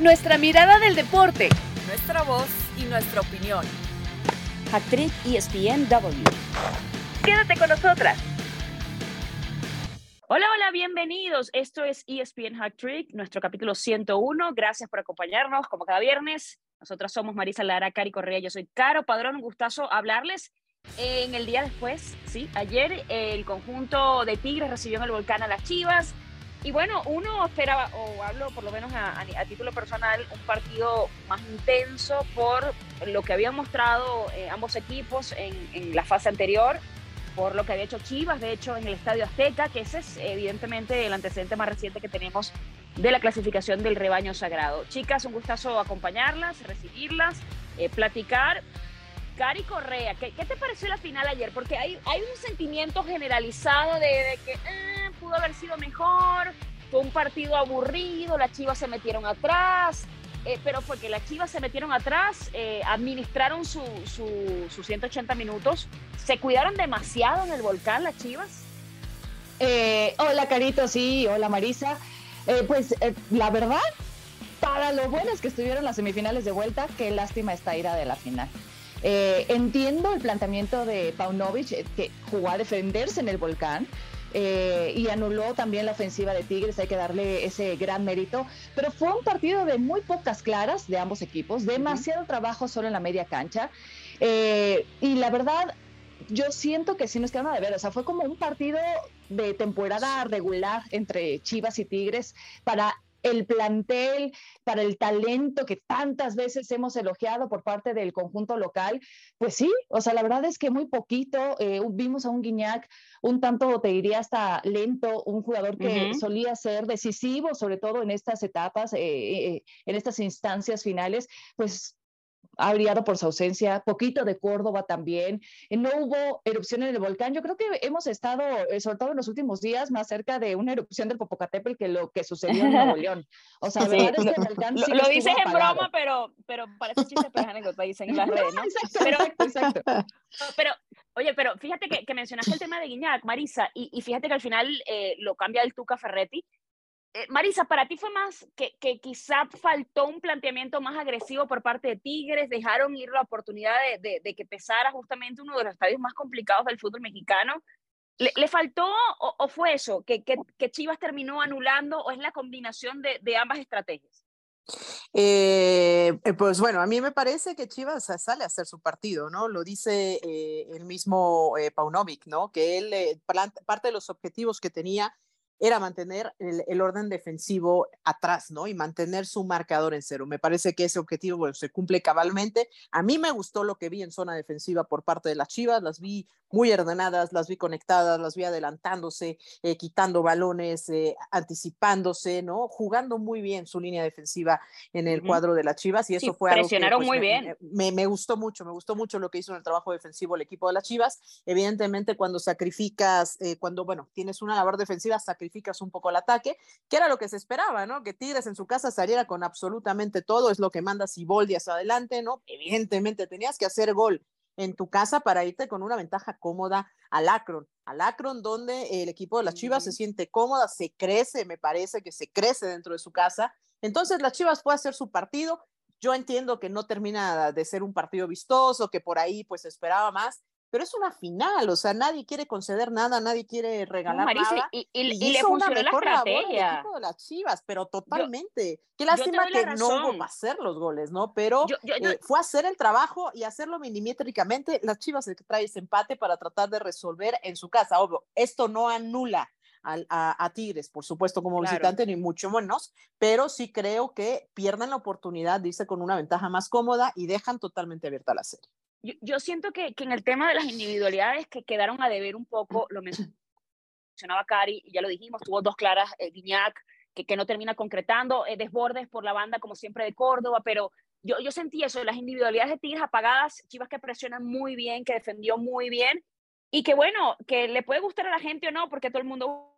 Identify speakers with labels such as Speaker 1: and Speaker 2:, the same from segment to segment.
Speaker 1: Nuestra mirada del deporte.
Speaker 2: Nuestra voz y nuestra opinión.
Speaker 3: Actriz ESPNW.
Speaker 1: Quédate con nosotras.
Speaker 3: Hola, hola, bienvenidos. Esto es ESPN Hack Trick, nuestro capítulo 101. Gracias por acompañarnos como cada viernes. Nosotras somos Marisa Lara, Cari Correa, yo soy Caro Padrón. Un gustazo hablarles. En el día después, sí, ayer el conjunto de Tigres recibió en el volcán a las Chivas. Y bueno, uno esperaba, o hablo por lo menos a, título personal, un partido más intenso por lo que habían mostrado eh, ambos equipos en, en la fase anterior por lo que había hecho Chivas, de hecho, en el Estadio Azteca, que ese es evidentemente el antecedente más reciente que tenemos de la clasificación del rebaño sagrado. Chicas, un gustazo acompañarlas, recibirlas, eh, platicar. Cari Correa, ¿qué, te pareció la final ayer? Porque hay, un sentimiento generalizado de, que eh, pudo haber sido mejor, fue un partido aburrido, las Chivas se metieron atrás, eh, pero fue que las Chivas se metieron atrás, eh, administraron sus su, 180 minutos, se cuidaron demasiado en el volcán las Chivas.
Speaker 4: Eh, hola Carito, sí, hola Marisa. pues la verdad, para lo buenas que estuvieron las semifinales de vuelta, qué lástima esta ira de la final. Entiendo el planteamiento de Paunovic, que jugó a defenderse en el volcán, eh, y anuló también la ofensiva de Tigres, hay que darle ese gran mérito, pero fue un partido de muy pocas claras de ambos equipos, demasiado trabajo solo en la media cancha, eh, y la verdad, yo siento que sí nos quedaron de ver, o sea, fue como un partido de temporada regular entre Chivas y Tigres para el plantel, para el talento que tantas veces hemos elogiado por parte del conjunto local, pues sí, o sea, la verdad es que muy poquito, eh, vimos a un Guiñac un tanto, te diría, hasta lento, un jugador que solía ser decisivo, sobre todo en estas etapas, eh, eh, en estas instancias finales, pues ha brillado por su ausencia, poquito de Córdoba también, eh, no hubo erupción en el volcán, yo creo que hemos estado, eh, sobre todo en los últimos días, más cerca de una erupción del Popocatépetl que lo que sucedió en Nuevo León. O sea, verdad es que el volcán
Speaker 3: sí Lo, dices en broma, pero, pero parece chiste, pero es anécdota, dicen en las redes, ¿no?
Speaker 4: Exacto, exacto,
Speaker 3: Pero, oye, pero fíjate que, que, mencionaste el tema de Guiñac, Marisa, y, y fíjate que al final eh, lo cambia el Tuca Ferretti, Marisa, para ti fue más que, que, quizá faltó un planteamiento más agresivo por parte de Tigres, dejaron ir la oportunidad de, de, que pesara justamente uno de los estadios más complicados del fútbol mexicano. ¿Le, faltó o, fue eso, que, que, Chivas terminó anulando o es la combinación de, de ambas estrategias?
Speaker 2: Eh, eh, pues bueno, a mí me parece que Chivas sale a hacer su partido, ¿no? Lo dice el mismo Paunovic, ¿no? Que él, parte de los objetivos que tenía era mantener el, orden defensivo atrás, ¿no? Y mantener su marcador en cero. Me parece que ese objetivo se cumple cabalmente. A mí me gustó lo que vi en zona defensiva por parte de las Chivas, las vi muy ordenadas, las vi conectadas, las vi adelantándose, eh, quitando balones, eh, anticipándose, ¿no? Jugando muy bien su línea defensiva en el cuadro de las Chivas y eso fue
Speaker 3: algo que,
Speaker 2: pues,
Speaker 3: muy bien.
Speaker 2: Me, me, gustó mucho, me gustó mucho lo que hizo en el trabajo defensivo el equipo de las Chivas. Evidentemente cuando sacrificas, eh, cuando, bueno, tienes una labor defensiva, sacrificas un poco el ataque, que era lo que se esperaba, ¿no? Que Tigres en su casa saliera con absolutamente todo, es lo que manda Siboldi hacia adelante, ¿no? Evidentemente tenías que hacer gol en tu casa para irte con una ventaja cómoda al Akron. Al Akron, donde el equipo de las Chivas se siente cómoda, se crece, me parece que se crece dentro de su casa. Entonces, las Chivas puede hacer su partido. Yo entiendo que no termina de ser un partido vistoso, que por ahí pues esperaba más, pero es una final, o sea, nadie quiere conceder nada, nadie quiere regalar nada.
Speaker 3: Y, le funcionó la estrategia.
Speaker 2: de las Chivas, pero totalmente. Qué lástima que no hubo hacer los goles, ¿no? Pero eh, fue hacer el trabajo y hacerlo milimétricamente. Las Chivas se trae ese empate para tratar de resolver en su casa. Obvio, esto no anula a, Tigres, por supuesto, como visitante, ni mucho menos, pero sí creo que pierden la oportunidad, dice, con una ventaja más cómoda y dejan totalmente abierta la serie
Speaker 3: yo, siento que, en el tema de las individualidades que quedaron a deber un poco, lo mencionaba Cari, y ya lo dijimos, tuvo dos claras, eh, que, que, no termina concretando, eh, desbordes por la banda como siempre de Córdoba, pero yo, yo sentí eso, las individualidades de Tigres apagadas, Chivas que presionan muy bien, que defendió muy bien, y que bueno, que le puede gustar a la gente o no, porque todo el mundo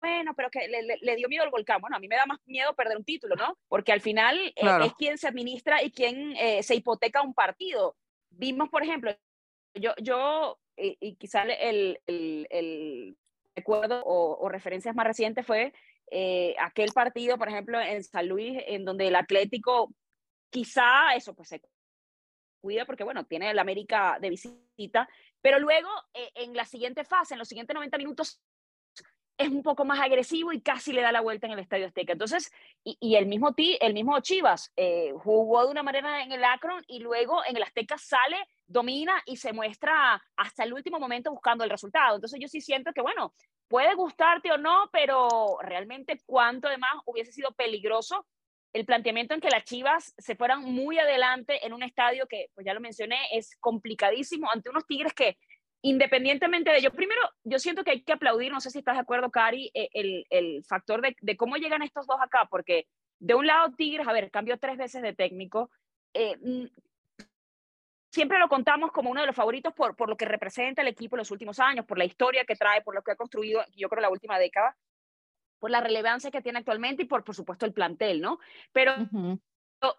Speaker 3: bueno, pero que le, dio miedo el volcán. Bueno, a mí me da más miedo perder un título, ¿no? Porque al final eh, es quien se administra y quien eh, se hipoteca un partido vimos, por ejemplo, yo, yo y, quizá el, el, el recuerdo o, referencias más recientes fue eh, aquel partido, por ejemplo, en San Luis, en donde el Atlético quizá eso pues se cuida porque, bueno, tiene el América de visita, pero luego eh, en la siguiente fase, en los siguientes 90 minutos, es un poco más agresivo y casi le da la vuelta en el Estadio Azteca. Entonces, y, el, mismo el mismo Chivas eh, jugó de una manera en el Akron y luego en el Azteca sale, domina y se muestra hasta el último momento buscando el resultado. Entonces yo sí siento que, bueno, puede gustarte o no, pero realmente cuánto además hubiese sido peligroso el planteamiento en que las Chivas se fueran muy adelante en un estadio que, pues ya lo mencioné, es complicadísimo ante unos Tigres que independientemente de ello, primero, yo siento que hay que aplaudir, no sé si estás de acuerdo, Cari, eh, el, el factor de, de, cómo llegan estos dos acá, porque de un lado Tigres, a ver, cambió tres veces de técnico, eh, mm, siempre lo contamos como uno de los favoritos por, por lo que representa el equipo en los últimos años, por la historia que trae, por lo que ha construido, yo creo, la última década, por la relevancia que tiene actualmente y por, por supuesto, el plantel, ¿no? Pero...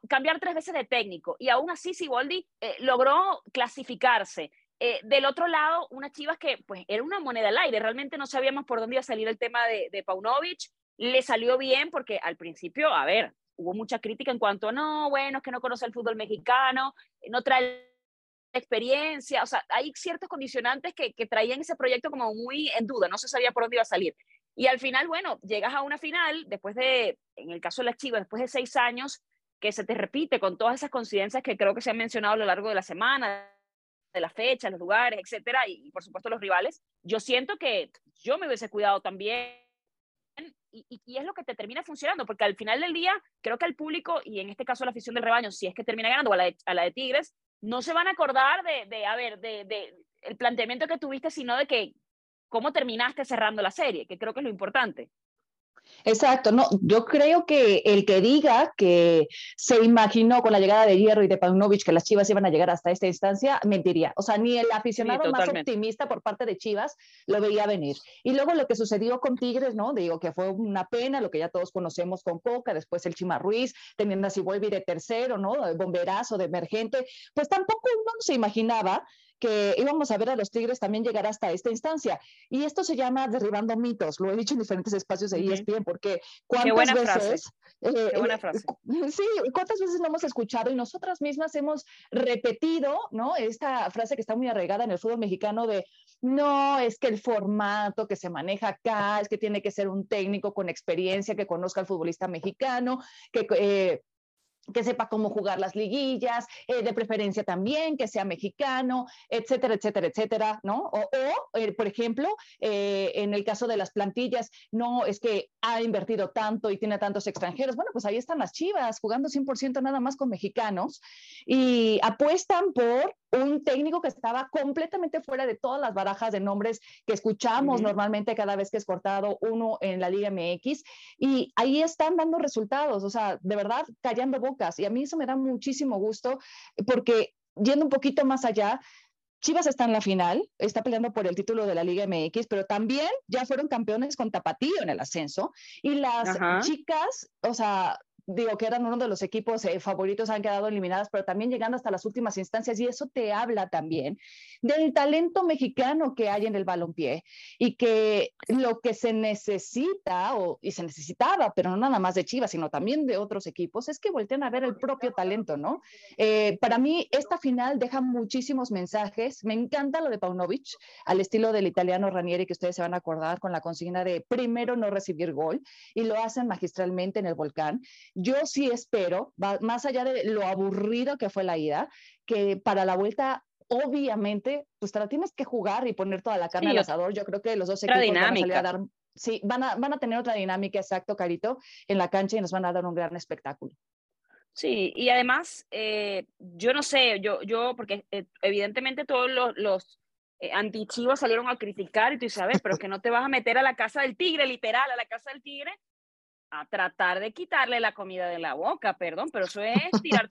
Speaker 3: cambiar tres veces de técnico y aún así Siboldi eh, logró clasificarse eh, del otro lado, unas Chivas que pues era una moneda al aire, realmente no sabíamos por dónde iba a salir el tema de, Paunovic, le salió bien porque al principio, a ver, hubo mucha crítica en cuanto, no, bueno, es que no conoce el fútbol mexicano, no trae experiencia, o sea, hay ciertos condicionantes que, que traían ese proyecto como muy en duda, no se sabía por dónde iba a salir. Y al final, bueno, llegas a una final, después de, en el caso de las Chivas, después de seis años, que se te repite con todas esas coincidencias que creo que se han mencionado a lo largo de la semana, de la fecha, los lugares, etcétera, y, por supuesto los rivales, yo siento que yo me hubiese cuidado también. Y, es lo que te termina funcionando, porque al final del día, creo que el público, y en este caso la afición del rebaño, si es que termina ganando a la de, a la de Tigres, no se van a acordar de, de a ver, de, el planteamiento que tuviste, sino de que cómo terminaste cerrando la serie, que creo que es lo importante.
Speaker 4: Exacto, no, yo creo que el que diga que se imaginó con la llegada de Hierro y de Paunovic que las Chivas iban a llegar hasta esta instancia, mentiría. O sea, ni el aficionado más optimista por parte de Chivas lo veía venir. Y luego lo que sucedió con Tigres, ¿no? Digo que fue una pena, lo que ya todos conocemos con Coca, después el Chima Ruiz, teniendo así vuelve de tercero, ¿no? De bomberazo, de emergente, pues tampoco uno se imaginaba que íbamos a ver a los Tigres también llegar hasta esta instancia. Y esto se llama derribando mitos, lo he dicho en diferentes espacios de ESPN, porque cuántas veces...
Speaker 3: Eh, Qué buena frase.
Speaker 4: Sí, cuántas veces lo hemos escuchado y nosotras mismas hemos repetido, ¿no? Esta frase que está muy arraigada en el fútbol mexicano de, no, es que el formato que se maneja acá, es que tiene que ser un técnico con experiencia que conozca al futbolista mexicano, que... Eh, que sepa cómo jugar las liguillas, eh, de preferencia también, que sea mexicano, etcétera, etcétera, etcétera, ¿no? O, eh, por ejemplo, eh, en el caso de las plantillas, no es que ha invertido tanto y tiene tantos extranjeros. Bueno, pues ahí están las chivas, jugando 100% nada más con mexicanos y apuestan por un técnico que estaba completamente fuera de todas las barajas de nombres que escuchamos normalmente cada vez que es cortado uno en la Liga MX y ahí están dando resultados, o sea, de verdad callando bocas y a mí eso me da muchísimo gusto porque yendo un poquito más allá, Chivas está en la final, está peleando por el título de la Liga MX, pero también ya fueron campeones con Tapatío en el ascenso. Y las chicas, o sea, digo que eran uno de los equipos eh, favoritos, han quedado eliminadas, pero también llegando hasta las últimas instancias y eso te habla también del talento mexicano que hay en el balompié y que lo que se necesita o, y se necesitaba, pero no nada más de Chivas, sino también de otros equipos, es que volteen a ver el propio talento, ¿no? Eh, para mí esta final deja muchísimos mensajes, me encanta lo de Paunovic, al estilo del italiano Ranieri que ustedes se van a acordar con la consigna de primero no recibir gol y lo hacen magistralmente en el volcán yo sí espero, más allá de lo aburrido que fue la ida, que para la vuelta obviamente, pues te la tienes que jugar y poner toda la carne al asador. Yo creo que los dos equipos van a salir a dar, sí, van a, van a tener otra dinámica, exacto, Carito, en la cancha y nos van a dar un gran espectáculo.
Speaker 3: Sí, y además, eh, yo no sé, yo, yo porque eh, evidentemente todos los, los eh, antichivos salieron a criticar y tú sabes, pero es que no te vas a meter a la casa del tigre, literal, a la casa del tigre, a tratar de quitarle la comida de la boca, perdón, pero eso es tirar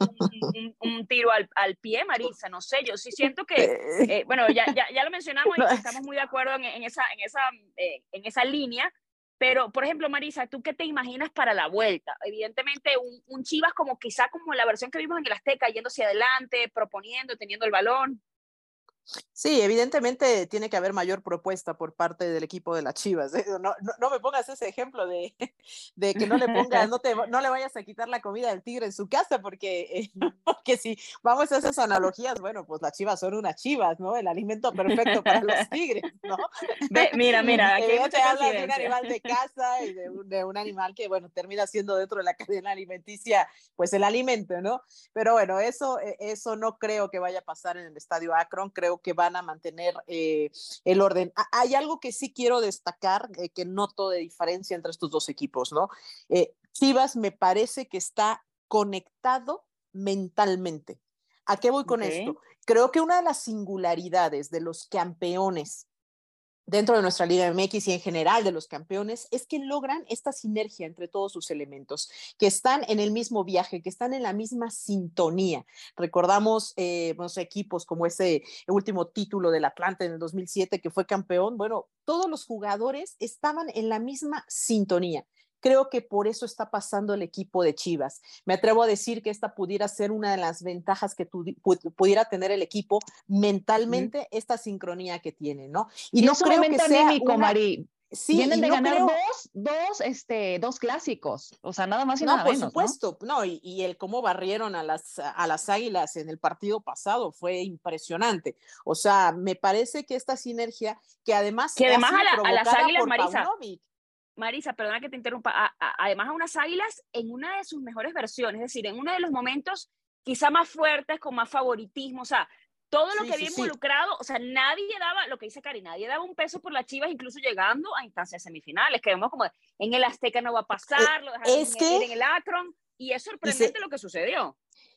Speaker 3: un, tiro al, al, pie, Marisa, no sé, yo sí siento que, eh, bueno, ya, ya, ya, lo mencionamos y estamos muy de acuerdo en, en esa, en, esa, eh, en esa línea, pero, por ejemplo, Marisa, ¿tú qué te imaginas para la vuelta? Evidentemente, un, un Chivas como quizá como la versión que vimos en el Azteca, yendo hacia adelante, proponiendo, teniendo el balón.
Speaker 2: Sí, evidentemente tiene que haber mayor propuesta por parte del equipo de las Chivas. ¿eh? No, no, me pongas ese ejemplo de, de que no le pongas, no, te, no le vayas a quitar la comida del tigre en su casa, porque, eh, porque si vamos a esas analogías, bueno, pues las Chivas son unas Chivas, ¿no? El alimento perfecto para los tigres, ¿no?
Speaker 3: mira, mira,
Speaker 2: aquí te habla de un animal de casa y de un, de un, animal que, bueno, termina siendo dentro de la cadena alimenticia, pues el alimento, ¿no? Pero bueno, eso, e, eso no creo que vaya a pasar en el estadio Akron, creo que van a mantener eh, el orden. Hay algo que sí quiero destacar, eh, que noto de diferencia entre estos dos equipos, ¿no? Eh, Chivas me parece que está conectado mentalmente. ¿A qué voy con esto? Creo que una de las singularidades de los campeones dentro de nuestra Liga MX y en general de los campeones es que logran esta sinergia entre todos sus elementos, que están en el mismo viaje, que están en la misma sintonía. Recordamos eh, equipos como ese último título del Atlante en el 2007 que fue campeón. Bueno, todos los jugadores estaban en la misma sintonía. Creo que por eso está pasando el equipo de Chivas. Me atrevo a decir que esta pudiera ser una de las ventajas que pudiera tener el equipo mentalmente, esta sincronía que tiene, ¿no?
Speaker 4: Y, no creo que sea una... Sí, Vienen de ganar dos, dos, este, dos clásicos, o sea, nada más y no, nada
Speaker 2: por supuesto, no, y, y, el cómo barrieron a las, a las águilas en el partido pasado fue impresionante. O sea, me parece que esta sinergia, que además.
Speaker 3: Que además a, las águilas, Marisa. Marisa, perdona que te interrumpa, además a unas águilas en una de sus mejores versiones, es decir, en uno de los momentos quizá más fuertes, con más favoritismo, o sea, todo lo que había involucrado, o sea, nadie daba, lo que dice Cari, nadie daba un peso por las Chivas, incluso llegando a instancias semifinales, que vemos como en el Azteca no va a pasar, lo es que, en el Akron, y es sorprendente lo que sucedió.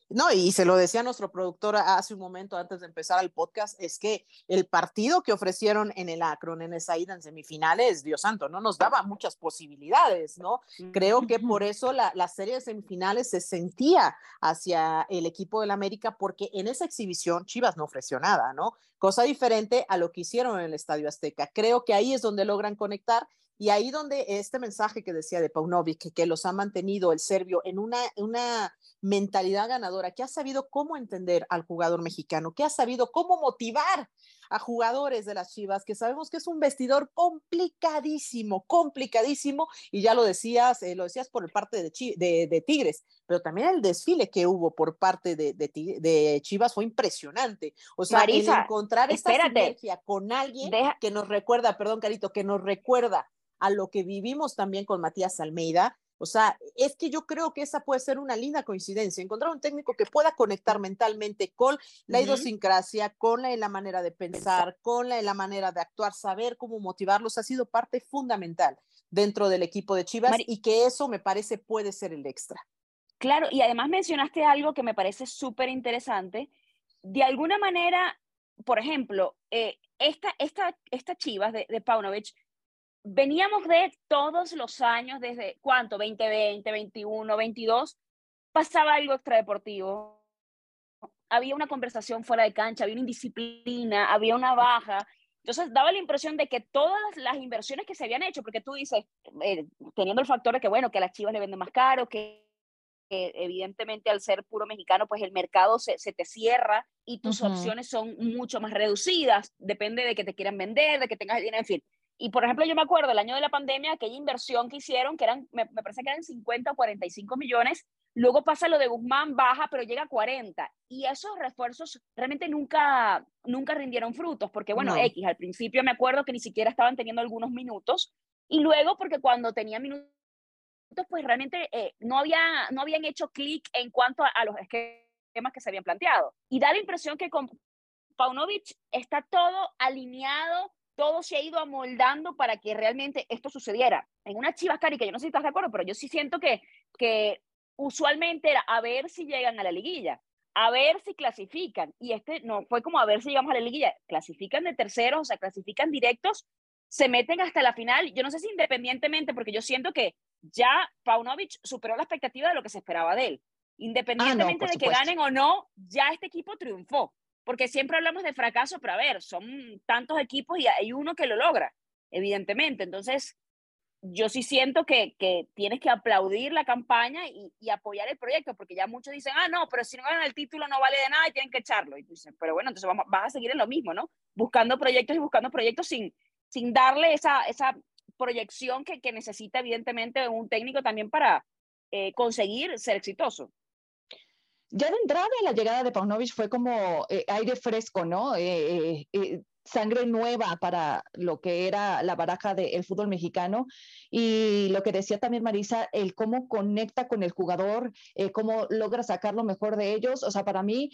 Speaker 2: No, y se lo decía nuestro productor hace un momento antes de empezar el podcast, es que el partido que ofrecieron en el Akron, en esa ida en semifinales, Dios santo, no nos daba muchas posibilidades, ¿no? Creo que por eso la, la serie de semifinales se sentía hacia el equipo del América, porque en esa exhibición Chivas no ofreció nada, ¿no? Cosa diferente a lo que hicieron en el Estadio Azteca. Creo que ahí es donde logran conectar y ahí donde este mensaje que decía de Paunovic, que, los ha mantenido el serbio en una, una mentalidad ganadora, que ha sabido cómo entender al jugador mexicano, que ha sabido cómo motivar a jugadores de las Chivas, que sabemos que es un vestidor complicadísimo, complicadísimo, y ya lo decías, eh, lo decías por parte de, de, Tigres, pero también el desfile que hubo por parte de, de Chivas fue impresionante. O sea, encontrar esta sinergia con alguien que nos recuerda, perdón, Carito, que nos recuerda a lo que vivimos también con Matías Almeida. O sea, es que yo creo que esa puede ser una linda coincidencia, encontrar un técnico que pueda conectar mentalmente con la idiosincrasia, con la, la, manera de pensar, con la, la manera de actuar, saber cómo motivarlos, ha sido parte fundamental dentro del equipo de Chivas y que eso me parece puede ser el extra.
Speaker 3: Claro, y además mencionaste algo que me parece súper interesante. De alguna manera, por ejemplo, eh, esta, esta, esta Chivas de, de Paunovic veníamos de todos los años, desde cuánto, 2020, 21, 22, pasaba algo extradeportivo. Había una conversación fuera de cancha, había una indisciplina, había una baja. Entonces daba la impresión de que todas las inversiones que se habían hecho, porque tú dices, eh, teniendo el factor de que, bueno, que a las chivas le venden más caro, que, evidentemente al ser puro mexicano, pues el mercado se, se te cierra y tus opciones son mucho más reducidas, depende de que te quieran vender, de que tengas dinero, en fin. Y por ejemplo, yo me acuerdo el año de la pandemia, aquella inversión que hicieron, que eran, me, parece que eran 50 o 45 millones, luego pasa lo de Guzmán, baja, pero llega a 40. Y esos refuerzos realmente nunca, nunca rindieron frutos, porque bueno, X, al principio me acuerdo que ni siquiera estaban teniendo algunos minutos, y luego porque cuando tenía minutos, pues realmente eh, no, había, no habían hecho clic en cuanto a, a los esquemas que se habían planteado. Y da la impresión que con Paunovic está todo alineado todo se ha ido amoldando para que realmente esto sucediera. En una Chivas Cari, que yo no sé si estás de acuerdo, pero yo sí siento que, que usualmente era a ver si llegan a la liguilla, a ver si clasifican. Y este no fue como a ver si llegamos a la liguilla. Clasifican de terceros, o sea, clasifican directos, se meten hasta la final. Yo no sé si independientemente, porque yo siento que ya Paunovic superó la expectativa de lo que se esperaba de él. Ah, independientemente de que ganen o no, ya este equipo triunfó porque siempre hablamos de fracaso, pero a ver, son tantos equipos y hay uno que lo logra, evidentemente. Entonces, yo sí siento que, que tienes que aplaudir la campaña y, y, apoyar el proyecto, porque ya muchos dicen, ah, no, pero si no ganan el título no vale de nada y tienen que echarlo. Y tú dices, pero bueno, entonces vamos, vas a seguir en lo mismo, ¿no? Buscando proyectos y buscando proyectos sin, sin darle esa, esa proyección que, que necesita evidentemente un técnico también para eh, conseguir ser exitoso.
Speaker 4: Ya de entrada la llegada de Paunovic fue como eh, aire fresco, ¿no? Eh, eh sangre nueva para lo que era la baraja del fútbol mexicano y lo que decía también Marisa, el cómo conecta con el jugador, cómo logra sacar lo mejor de ellos. O sea, para mí,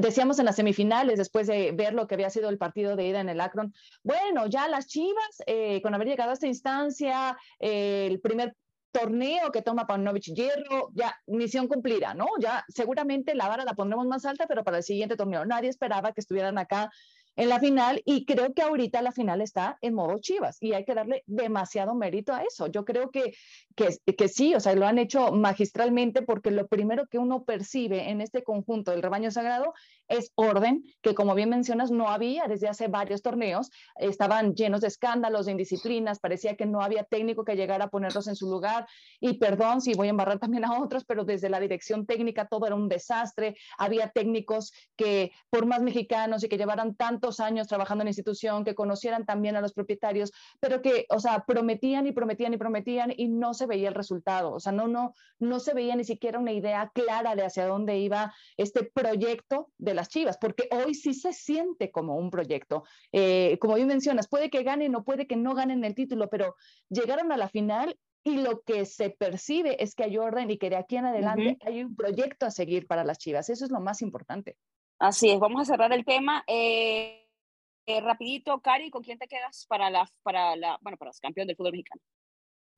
Speaker 4: decíamos en las semifinales, después de ver lo que había sido el partido de ida en el Akron, bueno, ya las Chivas, eh, con haber llegado a esta instancia, el primer torneo que toma Paunovic Hierro, ya misión cumplida, ¿no? Ya seguramente la vara la pondremos más alta, pero para el siguiente torneo nadie esperaba que estuvieran acá en la final y creo que ahorita la final está en modo Chivas y hay que darle demasiado mérito a eso. Yo creo que, que, que, sí, o sea, lo han hecho magistralmente porque lo primero que uno percibe en este conjunto del rebaño sagrado es orden, que como bien mencionas no había desde hace varios torneos, estaban llenos de escándalos, de indisciplinas, parecía que no había técnico que llegara a ponerlos en su lugar y perdón si voy a embarrar también a otros, pero desde la dirección técnica todo era un desastre, había técnicos que por más mexicanos y que llevaran tanto años trabajando en la institución, que conocieran también a los propietarios, pero que, o sea, prometían y prometían y prometían y no se veía el resultado. O sea, no, no, no se veía ni siquiera una idea clara de hacia dónde iba este proyecto de las Chivas, porque hoy sí se siente como un proyecto. Eh, como bien mencionas, puede que ganen o puede que no ganen el título, pero llegaron a la final y lo que se percibe es que hay orden y que de aquí en adelante hay un proyecto a seguir para las Chivas. Eso es lo más importante.
Speaker 3: Así es, vamos a cerrar el tema. Eh, eh, rapidito, Cari, ¿con quién te quedas para la, para la, bueno, para los campeón del fútbol mexicano?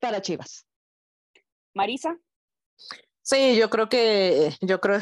Speaker 4: Para Chivas.
Speaker 3: Marisa.
Speaker 2: Sí, yo creo que, yo creo,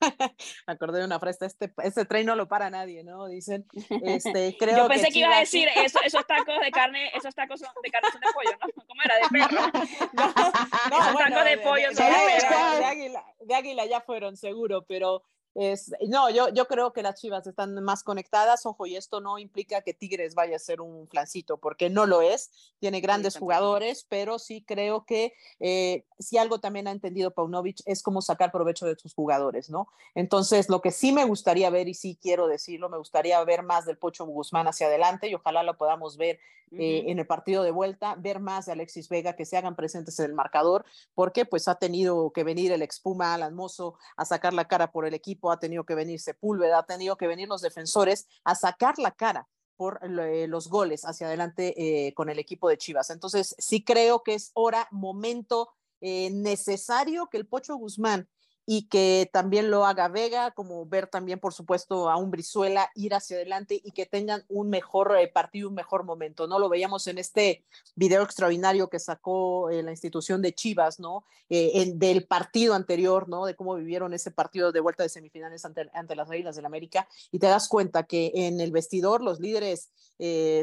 Speaker 2: me acordé de una frase, este, este tren no lo para nadie, ¿no? Dicen, este, creo
Speaker 3: Yo pensé que, iba a decir, eso, esos tacos de carne, esos tacos de carne son de pollo, ¿no? ¿Cómo era? De perro. No, no esos tacos de, pollo son
Speaker 2: de, de, águila, de águila ya fueron, seguro, pero es, no, yo, yo creo que las Chivas están más conectadas, ojo, y esto no implica que Tigres vaya a ser un flancito, porque no lo es, tiene grandes jugadores, pero sí creo que eh, si algo también ha entendido Paunovic es cómo sacar provecho de sus jugadores, ¿no? Entonces, lo que sí me gustaría ver, y sí quiero decirlo, me gustaría ver más del Pocho Guzmán hacia adelante, y ojalá lo podamos ver eh, en el partido de vuelta, ver más de Alexis Vega, que se hagan presentes en el marcador, porque pues ha tenido que venir el expuma Alan Mozo a sacar la cara por el equipo, ha tenido que venir Sepúlveda, ha tenido que venir los defensores a sacar la cara por eh, los goles hacia adelante eh, con el equipo de Chivas. Entonces, sí creo que es hora, momento necesario que el Pocho Guzmán y que también lo haga Vega, como ver también, por supuesto, a un Brizuela ir hacia adelante y que tengan un mejor eh, partido, un mejor momento, ¿no? Lo veíamos en este video extraordinario que sacó eh, la institución de Chivas, ¿no? Eh, del partido anterior, ¿no? De cómo vivieron ese partido de vuelta de semifinales ante, ante las Águilas del América y te das cuenta que en el vestidor los líderes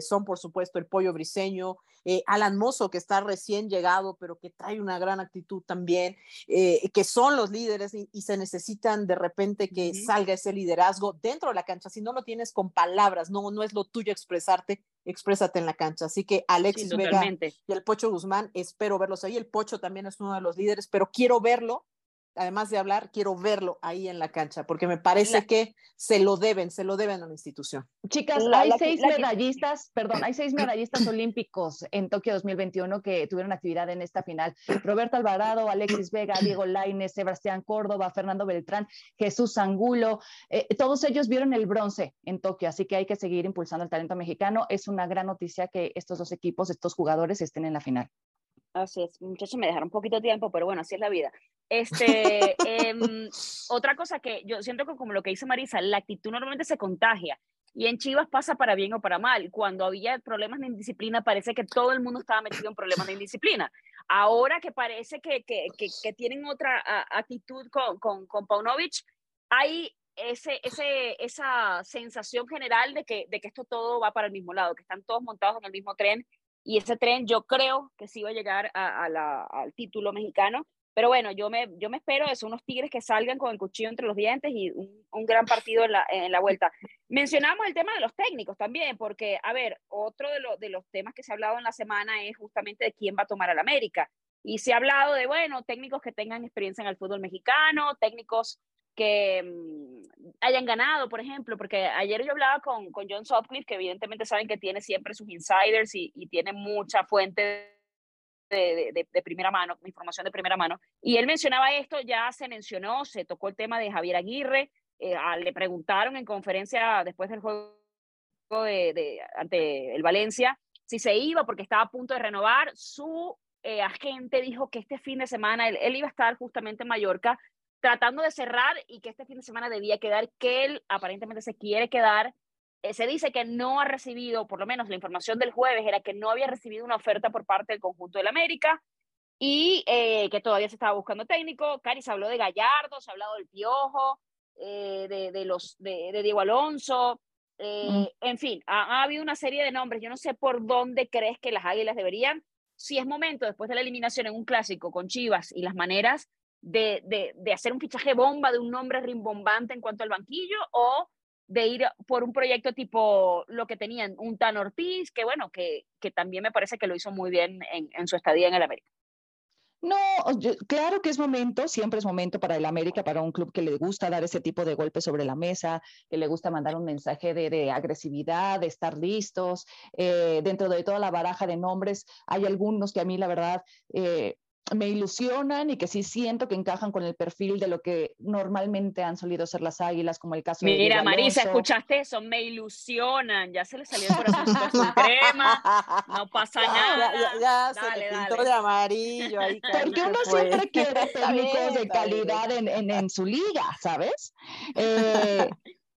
Speaker 2: son, por supuesto, el Pollo Briseño, Alan Mozo, que está recién llegado, pero que trae una gran actitud también, que son los líderes y, se necesitan de repente que salga ese liderazgo dentro de la cancha. Si no lo tienes con palabras, no, no es lo tuyo expresarte, exprésate en la cancha. Así que Alexis Vega y el Pocho Guzmán, espero verlos ahí. El Pocho también es uno de los líderes, pero quiero verlo además de hablar, quiero verlo ahí en la cancha, porque me parece que se lo deben, se lo deben a la institución.
Speaker 4: Chicas, hay seis medallistas, perdón, hay seis medallistas olímpicos en Tokio 2021 que tuvieron actividad en esta final. Roberto Alvarado, Alexis Vega, Diego Laines, Sebastián Córdoba, Fernando Beltrán, Jesús Angulo, eh, todos ellos vieron el bronce en Tokio, así que hay que seguir impulsando el talento mexicano. Es una gran noticia que estos dos equipos, estos jugadores estén en la final.
Speaker 3: Así es, muchachos, me dejaron un poquito de tiempo, pero bueno, así es la vida. Este, em, otra cosa que yo siento que como lo que dice Marisa, la actitud normalmente se contagia y en Chivas pasa para bien o para mal. Cuando había problemas de indisciplina, parece que todo el mundo estaba metido en problemas de indisciplina. Ahora que parece que, que, que, tienen otra actitud con, con, con Paunovic, hay ese, ese, esa sensación general de que, de que esto todo va para el mismo lado, que están todos montados en el mismo tren y ese tren yo creo que sí va a llegar a, la, al título mexicano Pero bueno, yo me, yo me espero eso, unos Tigres que salgan con el cuchillo entre los dientes y un, un gran partido en la, en la, vuelta. Mencionamos el tema de los técnicos también, porque, a ver, otro de, lo, de los temas que se ha hablado en la semana es justamente de quién va a tomar al América. Y se ha hablado de, bueno, técnicos que tengan experiencia en el fútbol mexicano, técnicos que mmm, hayan ganado, por ejemplo, porque ayer yo hablaba con, con John Sutcliffe, que evidentemente saben que tiene siempre sus insiders y, y tiene mucha fuente de, de, de, primera mano, información de primera mano. Y él mencionaba esto, ya se mencionó, se tocó el tema de Javier Aguirre, eh, a, le preguntaron en conferencia después del juego de, ante el Valencia si se iba porque estaba a punto de renovar. Su eh, agente dijo que este fin de semana él, él, iba a estar justamente en Mallorca tratando de cerrar y que este fin de semana debía quedar, que él aparentemente se quiere quedar eh, se dice que no ha recibido, por lo menos la información del jueves era que no había recibido una oferta por parte del conjunto del América y eh, que todavía se estaba buscando técnico. Cari se habló de Gallardo, se ha hablado del Piojo, eh, de, de, los, de, de Diego Alonso, mm. en fin, ha, ha, habido una serie de nombres. Yo no sé por dónde crees que las Águilas deberían, si es momento después de la eliminación en un clásico con Chivas y las maneras de, de, de hacer un fichaje bomba de un nombre rimbombante en cuanto al banquillo o de ir por un proyecto tipo lo que tenían un Tan Ortiz, que bueno, que, que también me parece que lo hizo muy bien en, en su estadía en el América.
Speaker 4: No, claro que es momento, siempre es momento para el América, para un club que le gusta dar ese tipo de golpes sobre la mesa, que le gusta mandar un mensaje de, de agresividad, de estar listos. Eh, dentro de toda la baraja de nombres, hay algunos que a mí, la verdad, eh, me ilusionan y que sí siento que encajan con el perfil de lo que normalmente han solido ser las águilas, como el caso
Speaker 3: Mira,
Speaker 4: de
Speaker 3: Mira, Marisa, ¿escuchaste eso? Me ilusionan. Ya se le salió el corazón con crema. No pasa nada.
Speaker 2: Ya, ya, ya dale, se le pintó dale. de amarillo. Ahí,
Speaker 4: Porque uno fue. siempre quiere técnicos de calidad en, en, en, su liga, ¿sabes? Eh,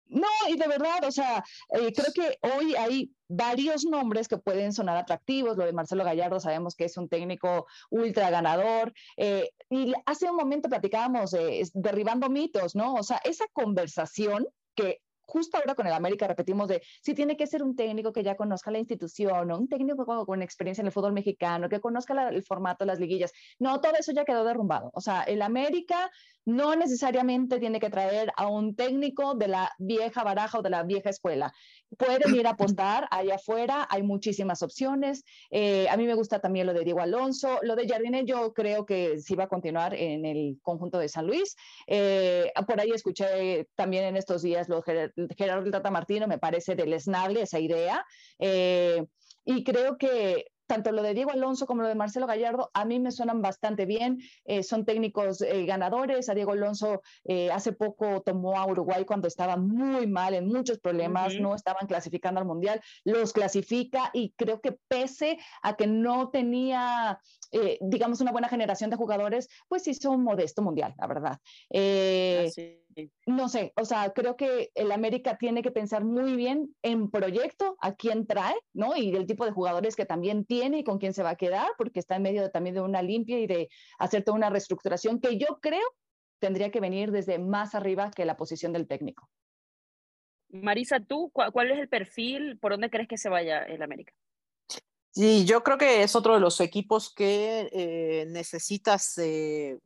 Speaker 4: no, y de verdad, o sea, eh, creo que hoy hay varios nombres que pueden sonar atractivos. Lo de Marcelo Gallardo sabemos que es un técnico ultra ganador. Eh, y hace un momento platicábamos de derribando mitos, ¿no? O sea, esa conversación que justo ahora con el América repetimos de si tiene que ser un técnico que ya conozca la institución, o un técnico con, experiencia en el fútbol mexicano, que conozca la, el formato, las liguillas. No, todo eso ya quedó derrumbado. O sea, el América no necesariamente tiene que traer a un técnico de la vieja baraja o de la vieja escuela. Pueden ir a apostar allá afuera, hay muchísimas opciones. Eh, a mí me gusta también lo de Diego Alonso. Lo de Jardine yo creo que sí va a continuar en el conjunto de San Luis. Eh, por ahí escuché también en estos días lo de Gerardo Tata Martino, me parece deleznable esa idea. Eh, y creo que tanto lo de Diego Alonso como lo de Marcelo Gallardo a mí me suenan bastante bien. Eh, son técnicos eh, ganadores. A Diego Alonso eh, hace poco tomó a Uruguay cuando estaba muy mal, en muchos problemas, uh -huh. no estaban clasificando al Mundial. Los clasifica y creo que pese a que no tenía, digamos, una buena generación de jugadores, pues hizo un modesto Mundial, la verdad. Ah, no sé, o sea, creo que el América tiene que pensar muy bien en proyecto, a quién trae, ¿no? Y el tipo de jugadores que también tiene y con quién se va a quedar, porque está en medio de, también de una limpia y de hacer toda una reestructuración que yo creo tendría que venir desde más arriba que la posición del técnico.
Speaker 3: Marisa, ¿tú cuál es el perfil? ¿Por dónde crees que se vaya el América?
Speaker 2: Sí, yo creo que es otro de los equipos que eh, necesitas eh,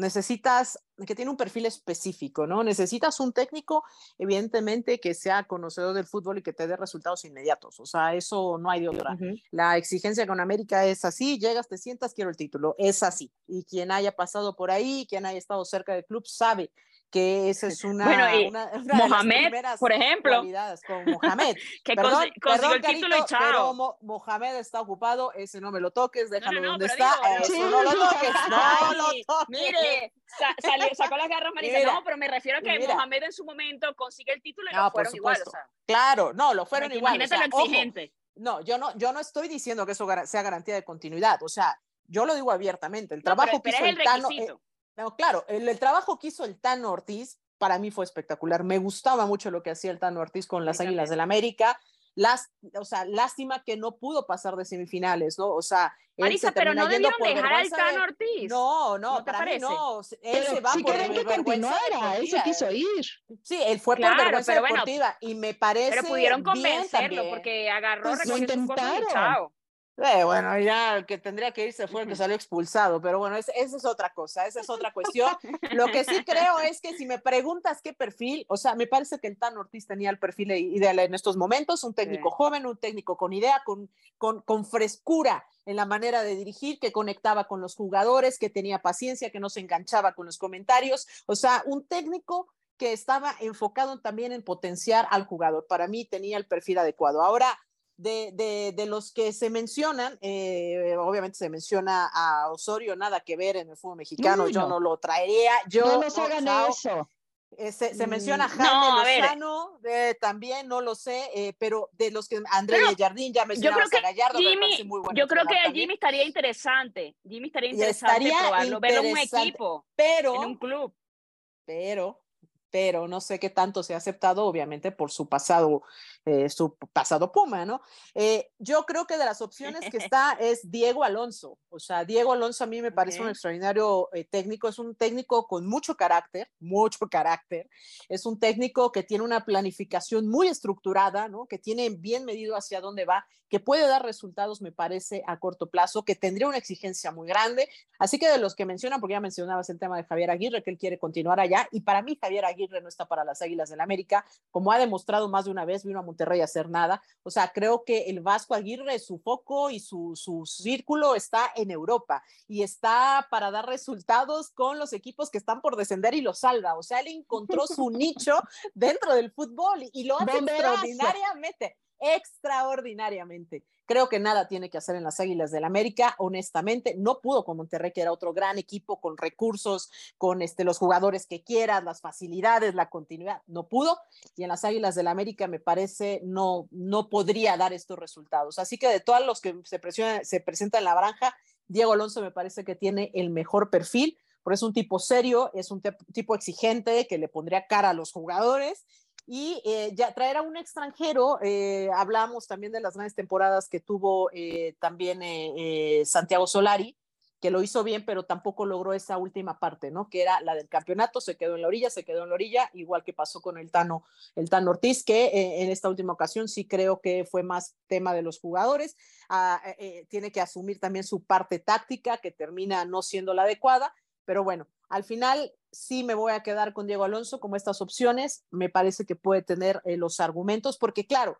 Speaker 2: necesitas, que tiene un perfil específico, ¿no? Necesitas un técnico, evidentemente, que sea conocedor del fútbol y que te dé resultados inmediatos. O sea, eso no hay de otra. Uh -huh. La exigencia con América es así, llegas, te sientas, quiero el título. Es así. Y quien haya pasado por ahí, quien haya estado cerca del club, sabe que esa es una,
Speaker 3: bueno, y
Speaker 2: una,
Speaker 3: una Mohamed, por ejemplo,
Speaker 2: con Mohamed.
Speaker 3: que perdón, consiguió perdón, el título
Speaker 2: Carito,
Speaker 3: y chao.
Speaker 2: Pero Mo Mohamed está ocupado, ese no me lo toques, déjalo
Speaker 3: no, no,
Speaker 2: donde está,
Speaker 3: digo,
Speaker 2: eso
Speaker 3: sí.
Speaker 2: no lo toques, no lo toques.
Speaker 3: Mire, sa salió, sacó las garras Marisa,
Speaker 2: mira,
Speaker 3: no, pero me refiero a que
Speaker 2: mira.
Speaker 3: Mohamed en su momento consigue el título y
Speaker 2: no,
Speaker 3: lo fueron igual, o sea.
Speaker 2: Claro, no, lo fueron igual.
Speaker 3: Imagínate
Speaker 2: o sea,
Speaker 3: lo exigente.
Speaker 2: Ojo, no, yo no, yo no estoy diciendo que eso sea garantía de continuidad, o sea, yo lo digo abiertamente, el trabajo
Speaker 3: pero,
Speaker 2: que
Speaker 3: pero
Speaker 2: hizo el, Tano, eh, no, claro, el, el, trabajo que hizo el Tano Ortiz para mí fue espectacular. Me gustaba mucho lo que hacía el Tano Ortiz con las Águilas del la América. Las, o sea, lástima que no pudo pasar de semifinales, ¿no? O sea,
Speaker 3: Marisa, pero no debieron dejar al Tano Ortiz.
Speaker 2: No, no, ¿No para parece? mí no. Él
Speaker 4: pero
Speaker 2: se va
Speaker 4: si
Speaker 2: por
Speaker 4: quieren que continuara, él se quiso ir.
Speaker 2: Sí, él fue
Speaker 3: claro,
Speaker 2: por vergüenza
Speaker 3: pero
Speaker 2: deportiva
Speaker 3: bueno,
Speaker 2: y me parece
Speaker 3: Pero pudieron convencerlo porque agarró,
Speaker 4: pues lo intentaron.
Speaker 3: Chao.
Speaker 2: Eh, bueno, ya el que tendría que irse fue el que salió expulsado, pero bueno, esa es otra cosa, esa es otra cuestión. Lo que sí creo es que si me preguntas qué perfil, o sea, me parece que el Tan Ortiz tenía el perfil ideal en estos momentos, un técnico joven, un técnico con idea, con, con, con frescura en la manera de dirigir, que conectaba con los jugadores, que tenía paciencia, que no se enganchaba con los comentarios, o sea, un técnico que estaba enfocado también en potenciar al jugador. Para mí tenía el perfil adecuado. Ahora, de, de, los que se mencionan, eh, obviamente se menciona a Osorio, nada que ver en el fútbol mexicano, yo no lo traería. Yo,
Speaker 4: no nos hagan eso.
Speaker 2: Eh, se, menciona a mm, Jaime Lozano, también no lo sé, eh, pero de los que André Jardín ya mencionaba
Speaker 3: a Gallardo, Jimmy, Yo creo que a Jimmy estaría interesante, Jimmy estaría interesante estaría probarlo, verlo en un equipo,
Speaker 2: pero,
Speaker 3: en un club.
Speaker 2: Pero pero no sé qué tanto se ha aceptado, obviamente, por su pasado, eh, su pasado Puma, ¿no? Eh, yo creo que de las opciones que está es Diego Alonso. O sea, Diego Alonso a mí me parece un extraordinario eh, técnico, es un técnico con mucho carácter, mucho carácter. Es un técnico que tiene una planificación muy estructurada, ¿no? Que tiene bien medido hacia dónde va, que puede dar resultados, me parece, a corto plazo, que tendría una exigencia muy grande. Así que de los que mencionan, porque ya mencionabas el tema de Javier Aguirre, que él quiere continuar allá, y para mí Javier Aguirre no está para las Águilas del América, como ha demostrado más de una vez, vino a Monterrey a hacer nada. O sea, creo que el Vasco Aguirre, su foco y su, su círculo está en Europa y está para dar resultados con los equipos que están por descender y lo salva. O sea, él encontró su nicho dentro del fútbol y, lo hace extraordinariamente extraordinariamente. Creo que nada tiene que hacer en las Águilas del América, honestamente. No pudo con Monterrey, que era otro gran equipo con recursos, con este, los jugadores que quieras, las facilidades, la continuidad. No pudo. Y en las Águilas del América, me parece, no, no podría dar estos resultados. Así que de todos los que se, se presentan en la branja, Diego Alonso me parece que tiene el mejor perfil, porque es un tipo serio, es un tipo exigente que le pondría cara a los jugadores y eh, ya traer a un extranjero, eh, hablamos también de las grandes temporadas que tuvo eh, también Santiago Solari, que lo hizo bien, pero tampoco logró esa última parte, ¿no? Que era la del campeonato, se quedó en la orilla, se quedó en la orilla, igual que pasó con el Tano, el Tano Ortiz, que en esta última ocasión sí creo que fue más tema de los jugadores. Ah, tiene que asumir también su parte táctica, que termina no siendo la adecuada, pero bueno, al final sí me voy a quedar con Diego Alonso como estas opciones. Me parece que puede tener eh, los argumentos, porque claro,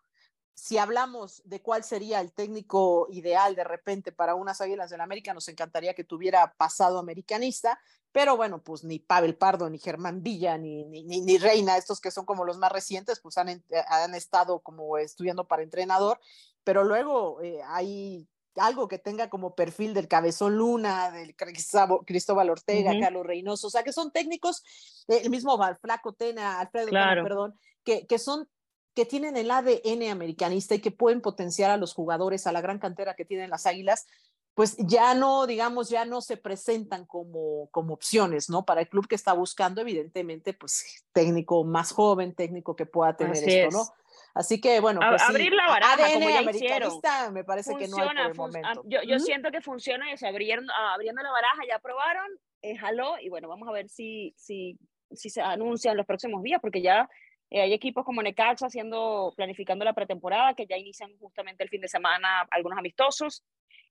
Speaker 2: si hablamos de cuál sería el técnico ideal de repente para unas Águilas del América, nos encantaría que tuviera pasado americanista, pero bueno, pues ni Pavel Pardo, ni Germán Villa, ni, ni, Reina, estos que son como los más recientes, pues han, eh, han estado como estudiando para entrenador, pero luego eh, hay algo que tenga como perfil del Cabezón Luna, del Cristóbal Ortega, Carlos Reynoso, o sea, que son técnicos, eh, el mismo Flaco Tena, Alfredo perdón, que, que son que tienen el ADN americanista y que pueden potenciar a los jugadores, a la gran cantera que tienen las Águilas, pues ya no, digamos, ya no se presentan como, como opciones, ¿no? Para el club que está buscando, evidentemente, pues técnico más joven, técnico que pueda tener esto, ¿no? Así que, bueno,
Speaker 3: pues abrir la baraja, como ya hicieron.
Speaker 2: me parece que no hay por el momento.
Speaker 3: Yo, yo siento que funciona eso, abriendo, abriendo la baraja, ya probaron, eh, jaló, y bueno, vamos a ver si, si, si se anuncian los próximos días, porque ya eh, hay equipos como Necaxa haciendo, planificando la pretemporada, que ya inician justamente el fin de semana algunos amistosos.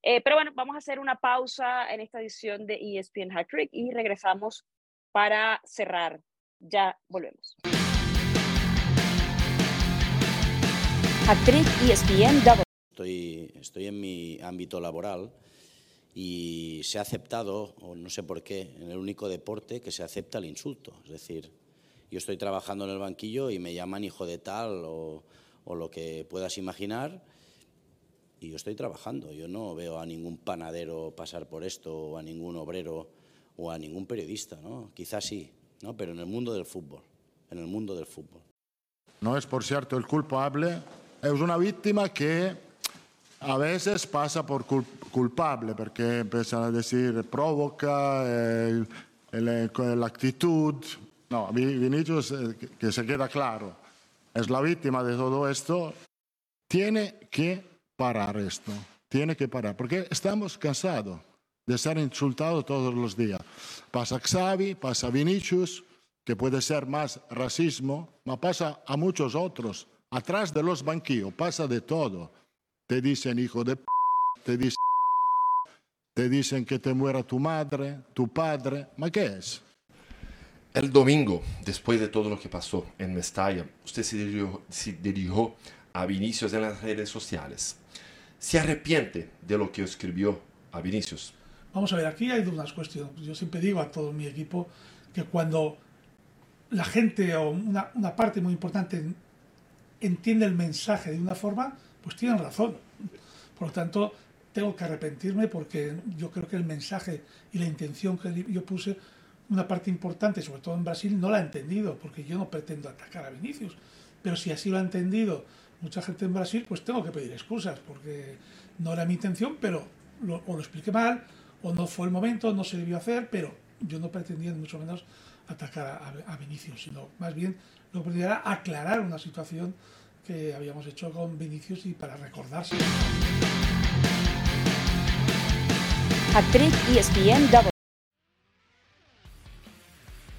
Speaker 3: Eh, pero bueno, vamos a hacer una pausa en esta edición de ESPN Hat Trick y regresamos para cerrar. Ya volvemos.
Speaker 5: Actriz ESPN Double. Estoy, estoy en mi ámbito laboral y se ha aceptado, o no sé por qué, en el único deporte que se acepta el insulto. Es decir, yo estoy trabajando en el banquillo y me llaman hijo de tal o, o lo que puedas imaginar y yo estoy trabajando. Yo no veo a ningún panadero pasar por esto o a ningún obrero o a ningún periodista, ¿no? Quizás sí, ¿no? Pero en el mundo del fútbol, en el mundo del fútbol.
Speaker 6: No es, por cierto, el culpable es una víctima que a veces pasa por culpable porque empiezan a decir provoca, la actitud. No, Vinicius, eh, que se queda claro, es la víctima de todo esto. Tiene que parar esto, tiene que parar, porque estamos cansados de ser insultados todos los días. Pasa Xavi, pasa Vinicius, que puede ser más racismo, pero pasa a muchos otros. Atrás de los banquillos pasa de todo. Te dicen hijo de p te dicen, te dicen que te muera tu madre, tu padre. ¿Ma qué es?
Speaker 7: El domingo, después de todo lo que pasó en Mestalla, usted se dirigió, se dirigió a Vinicius en las redes sociales. ¿Se arrepiente de lo que escribió a Vinicius?
Speaker 8: Vamos a ver, aquí hay unas cuestiones. Yo siempre digo a todo mi equipo que cuando la gente o una, una parte muy importante entiende el mensaje de una forma, pues tienen razón. Por lo tanto, tengo que arrepentirme porque yo creo que el mensaje y la intención que yo puse, una parte importante, sobre todo en Brasil, no la ha entendido, porque yo no pretendo atacar a Vinicius. Pero si así lo ha entendido mucha gente en Brasil, pues tengo que pedir excusas, porque no era mi intención, pero o lo expliqué mal, o no fue el momento, no se debió hacer, pero yo no pretendía mucho menos atacar a, a Vinicius, sino más bien lo que pretendía era aclarar una situación que habíamos hecho con Vinicius y para recordarse.
Speaker 3: Actriz ESPN Double.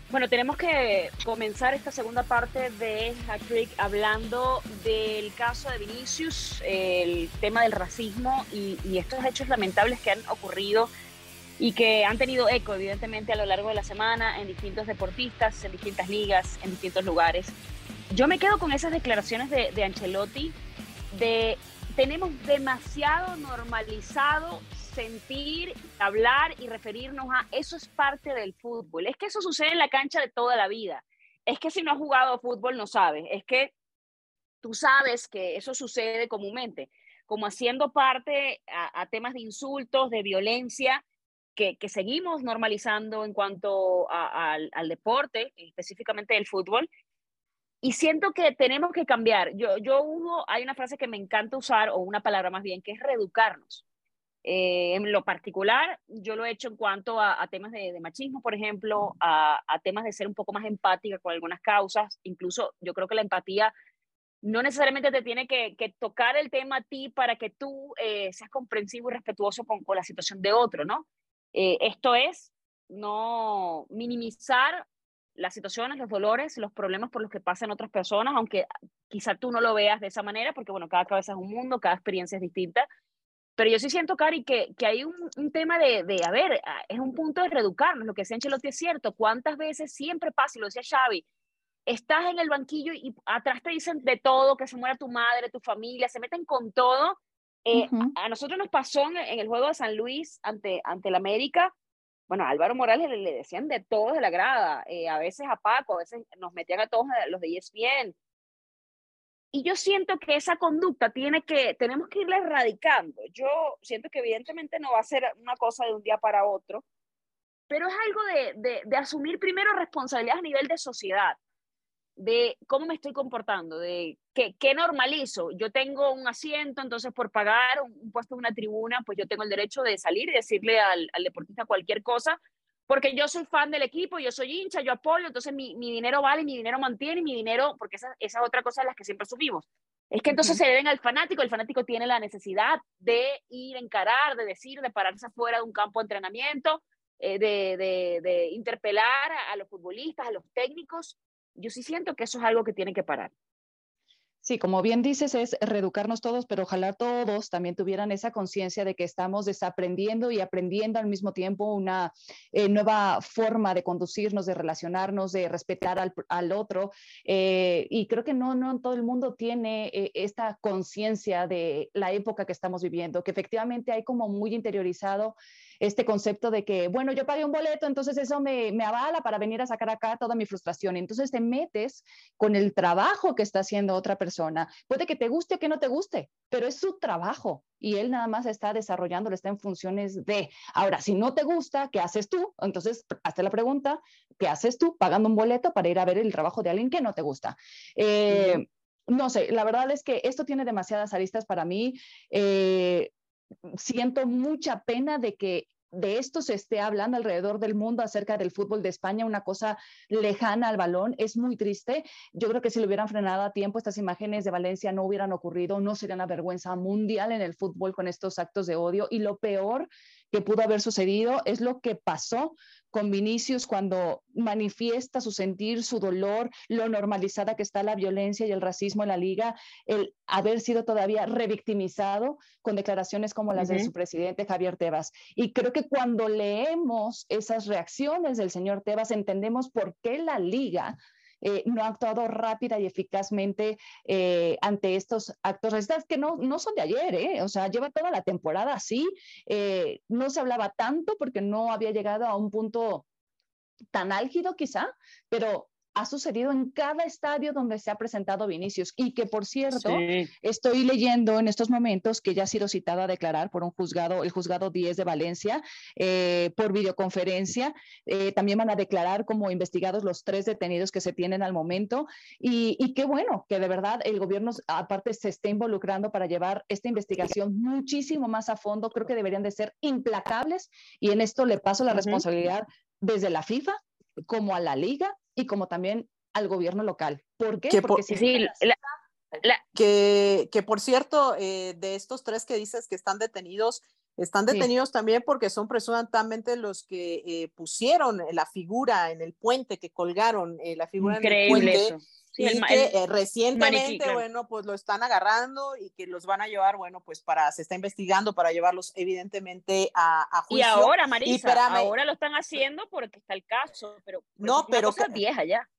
Speaker 3: Bueno, tenemos que comenzar esta segunda parte de Hat-Trick hablando del caso de Vinicius, el tema del racismo y, y, estos hechos lamentables que han ocurrido y que han tenido eco, evidentemente, a lo largo de la semana en distintos deportistas, en distintas ligas, en distintos lugares. Yo me quedo con esas declaraciones de, de Ancelotti de tenemos demasiado normalizado sentir, hablar y referirnos a eso es parte del fútbol. Es que eso sucede en la cancha de toda la vida. Es que si no has jugado fútbol no sabes. Es que tú sabes que eso sucede comúnmente, como haciendo parte a, a temas de insultos, de violencia, que, que seguimos normalizando en cuanto a, a, al, al deporte, específicamente el fútbol, y siento que tenemos que cambiar. Yo, yo hay una frase que me encanta usar, o una palabra más bien, que es reeducarnos. Eh, en lo particular, yo lo he hecho en cuanto a, a temas de, de, machismo, por ejemplo, a, a, temas de ser un poco más empática con algunas causas. Incluso yo creo que la empatía no necesariamente te tiene que, que tocar el tema a ti para que tú eh, seas comprensivo y respetuoso con, con, la situación de otro, ¿no? Eh, esto es no minimizar las situaciones, los dolores, los problemas por los que pasan otras personas, aunque quizá tú no lo veas de esa manera, porque bueno, cada cabeza es un mundo, cada experiencia es distinta. Pero yo sí siento, Cari, que, que hay un, tema de, de, a ver, es un punto de reeducarnos, lo que decía Ancelotti es cierto, cuántas veces siempre pasa, y lo decía Xavi, estás en el banquillo y atrás te dicen de todo, que se muera tu madre, tu familia, se meten con todo. Eh, uh -huh. a, a, nosotros nos pasó en, en, el juego de San Luis ante, ante el América, bueno, a Álvaro Morales le, le, decían de todo de la grada, eh, a veces a Paco, a veces nos metían a todos los de ESPN. Y yo siento que esa conducta tiene que, tenemos que irla erradicando. Yo siento que evidentemente no va a ser una cosa de un día para otro, pero es algo de, de, de asumir primero responsabilidades a nivel de sociedad, de cómo me estoy comportando, de qué, qué normalizo. Yo tengo un asiento, entonces por pagar un, un, puesto en una tribuna, pues yo tengo el derecho de salir y decirle al, al deportista cualquier cosa, porque yo soy fan del equipo, yo soy hincha, yo apoyo, entonces mi, mi dinero vale, mi dinero mantiene, mi dinero, porque esa, esa es otra cosa de las que siempre subimos. Es que entonces uh -huh. se deben al fanático, el fanático tiene la necesidad de ir a encarar, de decir, de pararse afuera de un campo de entrenamiento, eh, de, de, de, interpelar a, a los futbolistas, a los técnicos. Yo sí siento que eso es algo que tiene que parar.
Speaker 4: Sí, como bien dices, es reeducarnos todos, pero ojalá todos también tuvieran esa conciencia de que estamos desaprendiendo y aprendiendo al mismo tiempo una eh, nueva forma de conducirnos, de relacionarnos, de respetar al, otro. Eh, y creo que no, no todo el mundo tiene eh, esta conciencia de la época que estamos viviendo, que efectivamente hay como muy interiorizado este concepto de que, bueno, yo pagué un boleto, entonces eso me, me, avala para venir a sacar acá toda mi frustración. Entonces te metes con el trabajo que está haciendo otra persona. Puede que te guste o que no te guste, pero es su trabajo y él nada más está desarrollándolo, está en funciones de. Ahora, si no te gusta, ¿qué haces tú? Entonces, hazte la pregunta, ¿qué haces tú pagando un boleto para ir a ver el trabajo de alguien que no te gusta? Eh, no sé, la verdad es que esto tiene demasiadas aristas para mí. Eh, siento mucha pena de que de esto se esté hablando alrededor del mundo acerca del fútbol de España, una cosa lejana al balón. Es muy triste. Yo creo que si lo hubieran frenado a tiempo, estas imágenes de Valencia no hubieran ocurrido, no sería una vergüenza mundial en el fútbol con estos actos de odio. Y lo peor que pudo haber sucedido, es lo que pasó con Vinicius cuando manifiesta su sentir, su dolor, lo normalizada que está la violencia y el racismo en la liga, el haber sido todavía revictimizado con declaraciones como las de su presidente Javier Tebas. Y creo que cuando leemos esas reacciones del señor Tebas, entendemos por qué la liga eh, no ha actuado rápida y eficazmente eh, ante estos actos racistas que no, no son de ayer, ¿eh? o sea, lleva toda la temporada así. no se hablaba tanto porque no había llegado a un punto tan álgido quizá, pero ha sucedido en cada estadio donde se ha presentado Vinicius y que por cierto estoy leyendo en estos momentos que ya ha sido citado a declarar por un juzgado, el juzgado 10 de Valencia, eh, por videoconferencia. Eh, también van a declarar como investigados los tres detenidos que se tienen al momento y, y qué bueno que de verdad el gobierno aparte se esté involucrando para llevar esta investigación muchísimo más a fondo. Creo que deberían de ser implacables y en esto le paso la responsabilidad desde la FIFA como a la liga y como también al gobierno local. ¿Por qué? Porque si
Speaker 2: sí, que, que, por cierto, eh, de estos tres que dices que están detenidos, están detenidos también porque son presuntamente los que eh, pusieron la figura en el puente, que colgaron eh, la figura en el puente y que eh, recientemente, bueno, pues lo están agarrando y que los van a llevar, bueno, pues para, se está investigando para llevarlos evidentemente a, a juicio.
Speaker 3: Y ahora, Marisa, ahora lo están haciendo porque está el caso, pero,
Speaker 2: no, pero
Speaker 3: cosa vieja ya.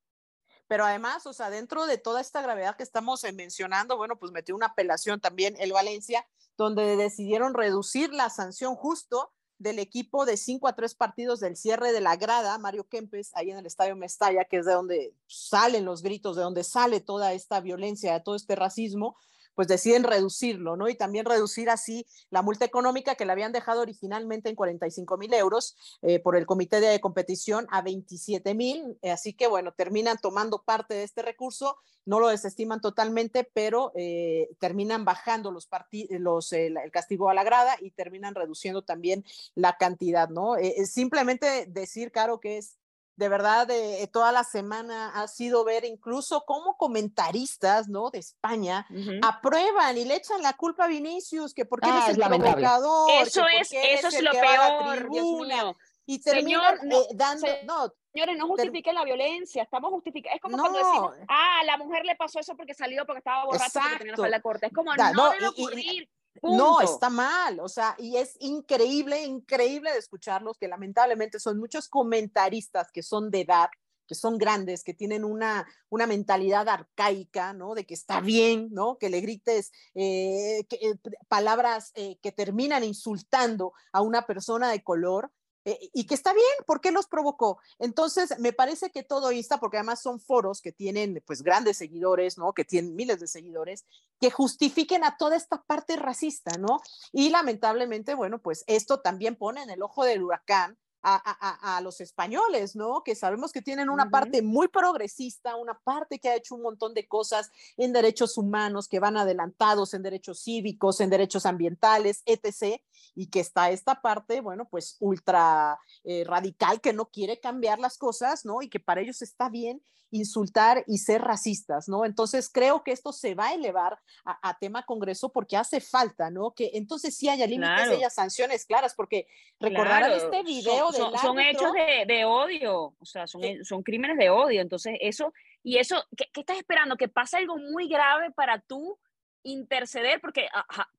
Speaker 2: Pero además, o sea, dentro de toda esta gravedad que estamos eh, mencionando, bueno, pues metió una apelación también el Valencia, donde decidieron reducir la sanción justo del equipo de 5 a 3 partidos del cierre de la grada, Mario Kempes, ahí en el Estadio Mestalla, que es de donde salen los gritos, de donde sale toda esta violencia, todo este racismo, pues deciden reducirlo, ¿no? Y también reducir así la multa económica que le habían dejado originalmente en 45 mil euros eh, por el comité de competición a 27 mil. así que, bueno, terminan tomando parte de este recurso, no lo desestiman totalmente, pero eh, terminan bajando los, los el castigo a la grada y terminan reduciendo también la cantidad, ¿no? Eh, simplemente decir, Caro, que es de verdad de toda la semana ha sido ver incluso cómo comentaristas, ¿no? De España aprueban y le echan la culpa a Vinicius, que porque ah, es el provocador.
Speaker 3: Eso es, eso es, lo peor,
Speaker 2: Y terminan eh, dando, no,
Speaker 3: Señores, no justifiquen la violencia, estamos justificando. Es como cuando decimos, ah, a la mujer le pasó eso porque salió porque estaba borracha porque tenía la corte. Es como, no, debe ocurrir.
Speaker 2: No, está mal, o sea, y es increíble, increíble de escucharlos, que lamentablemente son muchos comentaristas que son de edad, que son grandes, que tienen una, una mentalidad arcaica, ¿no? De que está bien, ¿no? Que le grites eh, eh, palabras eh, que terminan insultando a una persona de color eh, y que está bien, ¿por qué los provocó? Entonces, me parece que todo insta, porque además son foros que tienen pues grandes seguidores, ¿no? Que tienen miles de seguidores, que justifiquen a toda esta parte racista, ¿no? Y lamentablemente, bueno, pues esto también pone en el ojo del huracán a, los españoles, ¿no? Que sabemos que tienen una parte muy progresista, una parte que ha hecho un montón de cosas en derechos humanos, que van adelantados en derechos cívicos, en derechos ambientales, etc. Y que está esta parte, bueno, pues ultra eh, radical que no quiere cambiar las cosas, ¿no? Y que para ellos está bien insultar y ser racistas, ¿no? Entonces creo que esto se va a elevar a, tema Congreso porque hace falta, ¿no? Que entonces sí haya límites, haya sanciones claras, porque recordarán este video
Speaker 3: son, son, hechos de, odio, o sea, son, son crímenes de odio, entonces eso, y eso, ¿qué, estás esperando? Que pase algo muy grave para tú interceder, porque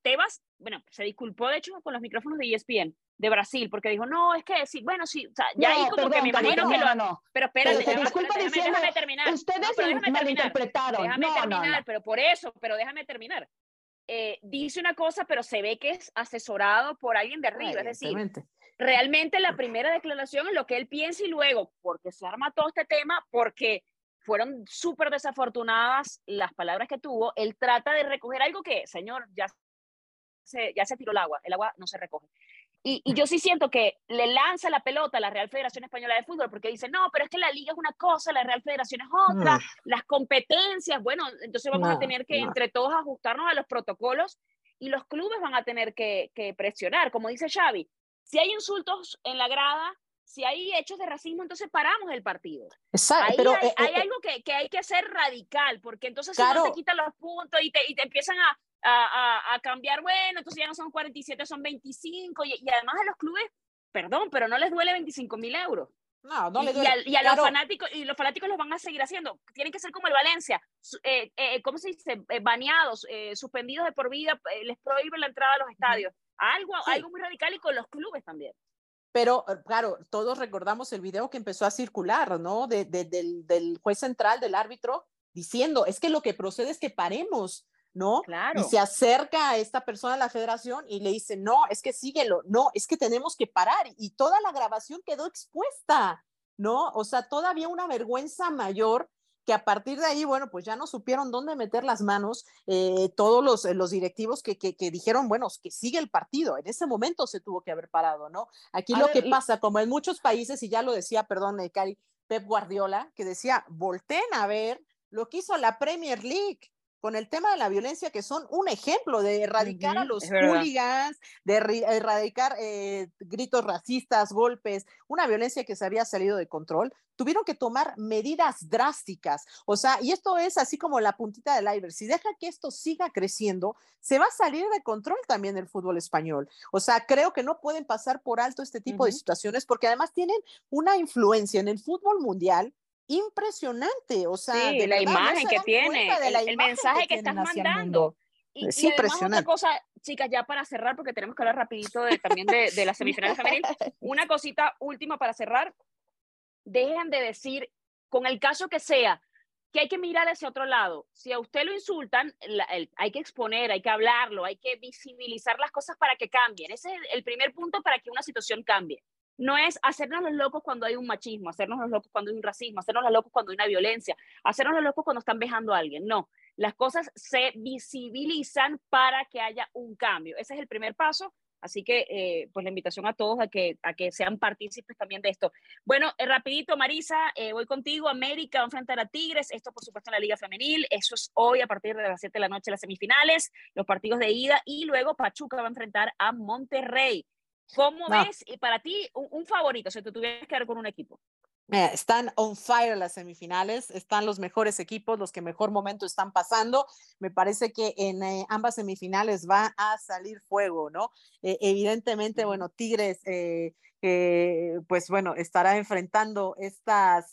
Speaker 3: Tebas, bueno, se disculpó de hecho con los micrófonos de ESPN, de Brasil, porque dijo, no, es que sí, bueno, sí, o sea, ya ahí como que me imagino que lo... No, pero espérate, déjame, terminar.
Speaker 4: Ustedes no, malinterpretaron.
Speaker 3: Déjame terminar, pero por eso, pero déjame terminar. Eh, dice una cosa, pero se ve que es asesorado por alguien de arriba, es decir, realmente la primera declaración es lo que él piensa y luego, porque se arma todo este tema, porque fueron súper desafortunadas las palabras que tuvo, él trata de recoger algo que, señor, ya se, ya se tiró el agua, el agua no se recoge. Y, yo sí siento que le lanza la pelota a la Real Federación Española de Fútbol porque dice, no, pero es que la liga es una cosa, la Real Federación es otra, mm. las competencias, bueno, entonces vamos a tener que entre todos ajustarnos a los protocolos y los clubes van a tener que, presionar, como dice Xavi, si hay insultos en la grada, si hay hechos de racismo, entonces paramos el partido.
Speaker 2: Exacto.
Speaker 3: pero, hay, eh, eh, hay eh algo que, que, hay que hacer radical, porque entonces si no te quitan los puntos y te, y te empiezan a, a, a, cambiar, bueno, entonces ya no son 47, son 25, y, y además a los clubes, perdón, pero no les duele 25 mil euros.
Speaker 2: No, no le
Speaker 3: y, y, a, los fanáticos, y los fanáticos los van a seguir haciendo. Tienen que ser como el Valencia, eh, eh, ¿cómo se dice? Eh, baneados, eh, suspendidos de por vida, les prohíben la entrada a los estadios. Algo, sí. algo muy radical y con los clubes también.
Speaker 2: Pero, eh, claro, todos recordamos el video que empezó a circular, ¿no? De, de, del, del juez central, del árbitro, diciendo, es que lo que procede es que paremos. ¿no?
Speaker 3: Claro.
Speaker 2: Y se acerca a esta persona a la federación y le dice, no, es que síguelo, no, es que tenemos que parar. Y toda la grabación quedó expuesta, ¿no? O sea, todavía una vergüenza mayor que a partir de ahí, bueno, pues ya no supieron dónde meter las manos eh, todos los, los directivos que, que, que, dijeron, bueno, que sigue el partido. En ese momento se tuvo que haber parado, ¿no? Aquí a lo ver, que pasa, como en muchos países, y ya lo decía, perdón, Cari, Pep Guardiola, que decía, volteen a ver lo que hizo la Premier League con el tema de la violencia, que son un ejemplo de erradicar uh -huh, a los hooligans, de erradicar eh, gritos racistas, golpes, una violencia que se había salido de control, tuvieron que tomar medidas drásticas. O sea, y esto es así como la puntita del iceberg. Si deja que esto siga creciendo, se va a salir de control también el fútbol español. O sea, creo que no pueden pasar por alto este tipo uh -huh. de situaciones porque además tienen una influencia en el fútbol mundial impresionante, o sea,
Speaker 3: sí, la imagen no que tiene, el, mensaje que, estás mandando.
Speaker 2: Y, es y impresionante.
Speaker 3: Otra cosa, chicas, ya para cerrar, porque tenemos que hablar rapidito de, también de, de las semifinales femeniles, una cosita última para cerrar, dejen de decir, con el caso que sea, que hay que mirar hacia otro lado. Si a usted lo insultan, la, el, hay que exponer, hay que hablarlo, hay que visibilizar las cosas para que cambien. Ese es el, el primer punto para que una situación cambie no es hacernos los locos cuando hay un machismo, hacernos los locos cuando hay un racismo, hacernos los locos cuando hay una violencia, hacernos los locos cuando están vejando a alguien. No, las cosas se visibilizan para que haya un cambio. Ese es el primer paso. Así que, eh, pues la invitación a todos a que, a que sean partícipes también de esto. Bueno, eh, rapidito, Marisa, eh, voy contigo. América va a enfrentar a Tigres. Esto, por supuesto, en la Liga Femenil. Eso es hoy a partir de las 7 de la noche, las semifinales, los partidos de ida. Y luego Pachuca va a enfrentar a Monterrey. ¿Cómo no. ves y para ti un, un, favorito si tú tuvieras que ver con un equipo?
Speaker 2: Eh, están on fire las semifinales, están los mejores equipos, los que mejor momento están pasando. Me parece que en eh, ambas semifinales va a salir fuego, ¿no? Eh, evidentemente, bueno, Tigres, eh, pues bueno, estará enfrentando estas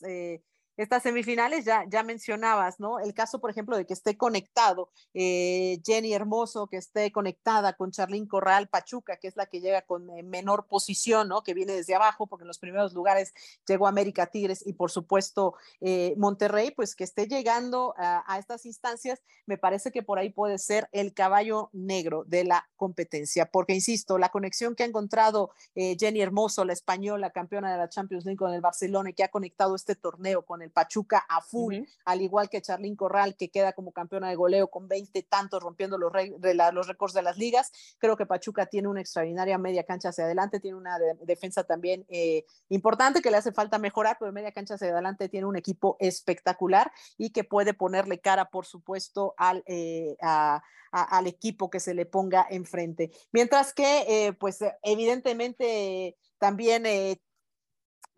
Speaker 2: estas semifinales, ya, ya mencionabas, ¿no? El caso, por ejemplo, de que esté conectado eh, Jenny Hermoso, que esté conectada con Charlín Corral Pachuca, que es la que llega con eh, menor posición, ¿no? Que viene desde abajo, porque en los primeros lugares llegó América Tigres y, por supuesto, eh, Monterrey, pues que esté llegando a, estas instancias, me parece que por ahí puede ser el caballo negro de la competencia, porque, insisto, la conexión que ha encontrado eh, Jenny Hermoso, la española campeona de la Champions League con el Barcelona y que ha conectado este torneo con el Pachuca a full, uh -huh. al igual que Charlín Corral, que queda como campeona de goleo con 20 tantos, rompiendo los, la, los récords de las ligas. Creo que Pachuca tiene una extraordinaria media cancha hacia adelante, tiene una de, defensa también eh, importante que le hace falta mejorar, pero media cancha hacia adelante tiene un equipo espectacular y que puede ponerle cara, por supuesto, al, eh, a, a, al equipo que se le ponga enfrente. Mientras que, eh, pues, evidentemente, también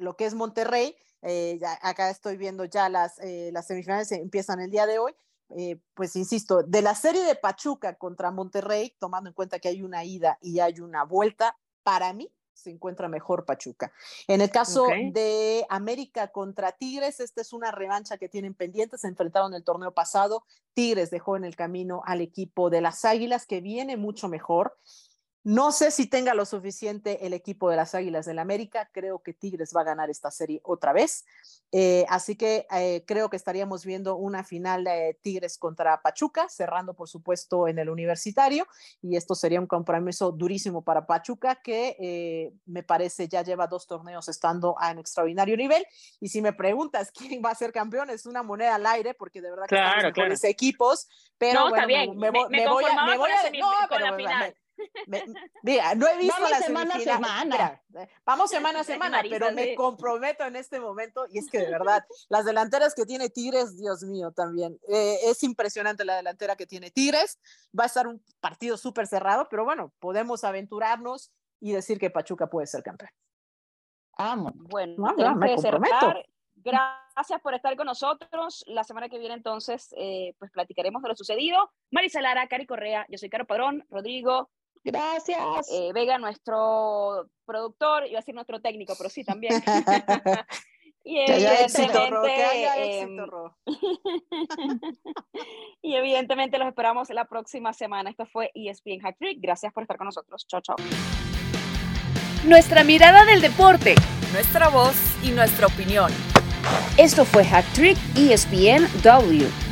Speaker 2: lo que es Monterrey, eh, ya, acá estoy viendo ya las, eh, las semifinales empiezan el día de hoy. Eh, pues insisto, de la serie de Pachuca contra Monterrey, tomando en cuenta que hay una ida y hay una vuelta, para mí se encuentra mejor Pachuca. En el caso okay. de América contra Tigres, esta es una revancha que tienen pendientes, se enfrentaron el torneo pasado, Tigres dejó en el camino al equipo de las Águilas, que viene mucho mejor. No sé si tenga lo suficiente el equipo de las Águilas del la América. Creo que Tigres va a ganar esta serie otra vez. Eh, así que eh, creo que estaríamos viendo una final de Tigres contra Pachuca, cerrando por supuesto en el universitario. Y esto sería un compromiso durísimo para Pachuca, que eh, me parece ya lleva dos torneos estando en extraordinario nivel. Y si me preguntas quién va a ser campeón, es una moneda al aire, porque de verdad que
Speaker 3: claro,
Speaker 2: estamos claro. equipos. Pero
Speaker 3: no,
Speaker 2: bueno,
Speaker 3: está bien.
Speaker 2: Me, me, me voy a. Voy a no, pero,
Speaker 3: la final.
Speaker 2: Me, mira, no he visto
Speaker 4: vamos
Speaker 2: la
Speaker 4: semana a semana.
Speaker 2: Mira, vamos semana a semana,
Speaker 3: Marisa,
Speaker 2: pero me comprometo en este momento y es que de verdad, las delanteras que tiene Tigres, Dios mío, también. Eh, es impresionante la delantera que tiene Tigres. Va a estar un partido súper cerrado, pero bueno, podemos aventurarnos y decir que Pachuca puede ser campeón.
Speaker 3: Vamos. Bueno,
Speaker 2: no, no, me comprometo.
Speaker 3: Gracias gracias por estar con nosotros. La semana que viene entonces eh, pues platicaremos de lo sucedido. Marisa Lara, Cari Correa, yo soy Caro Padrón, Rodrigo.
Speaker 4: Gracias.
Speaker 3: Eh, Vega, nuestro productor, iba a decir nuestro técnico, pero sí también. y
Speaker 2: Que haya éxito, Ro, que
Speaker 3: evidentemente,
Speaker 2: haya
Speaker 3: em,
Speaker 2: éxito, Ro.
Speaker 3: y evidentemente los esperamos la próxima semana. Esto fue ESPN Hack Trick. Gracias por estar con nosotros. Chao, chao.
Speaker 1: Nuestra mirada del deporte, nuestra voz y nuestra opinión.
Speaker 3: Esto fue Hack Trick ESPN W.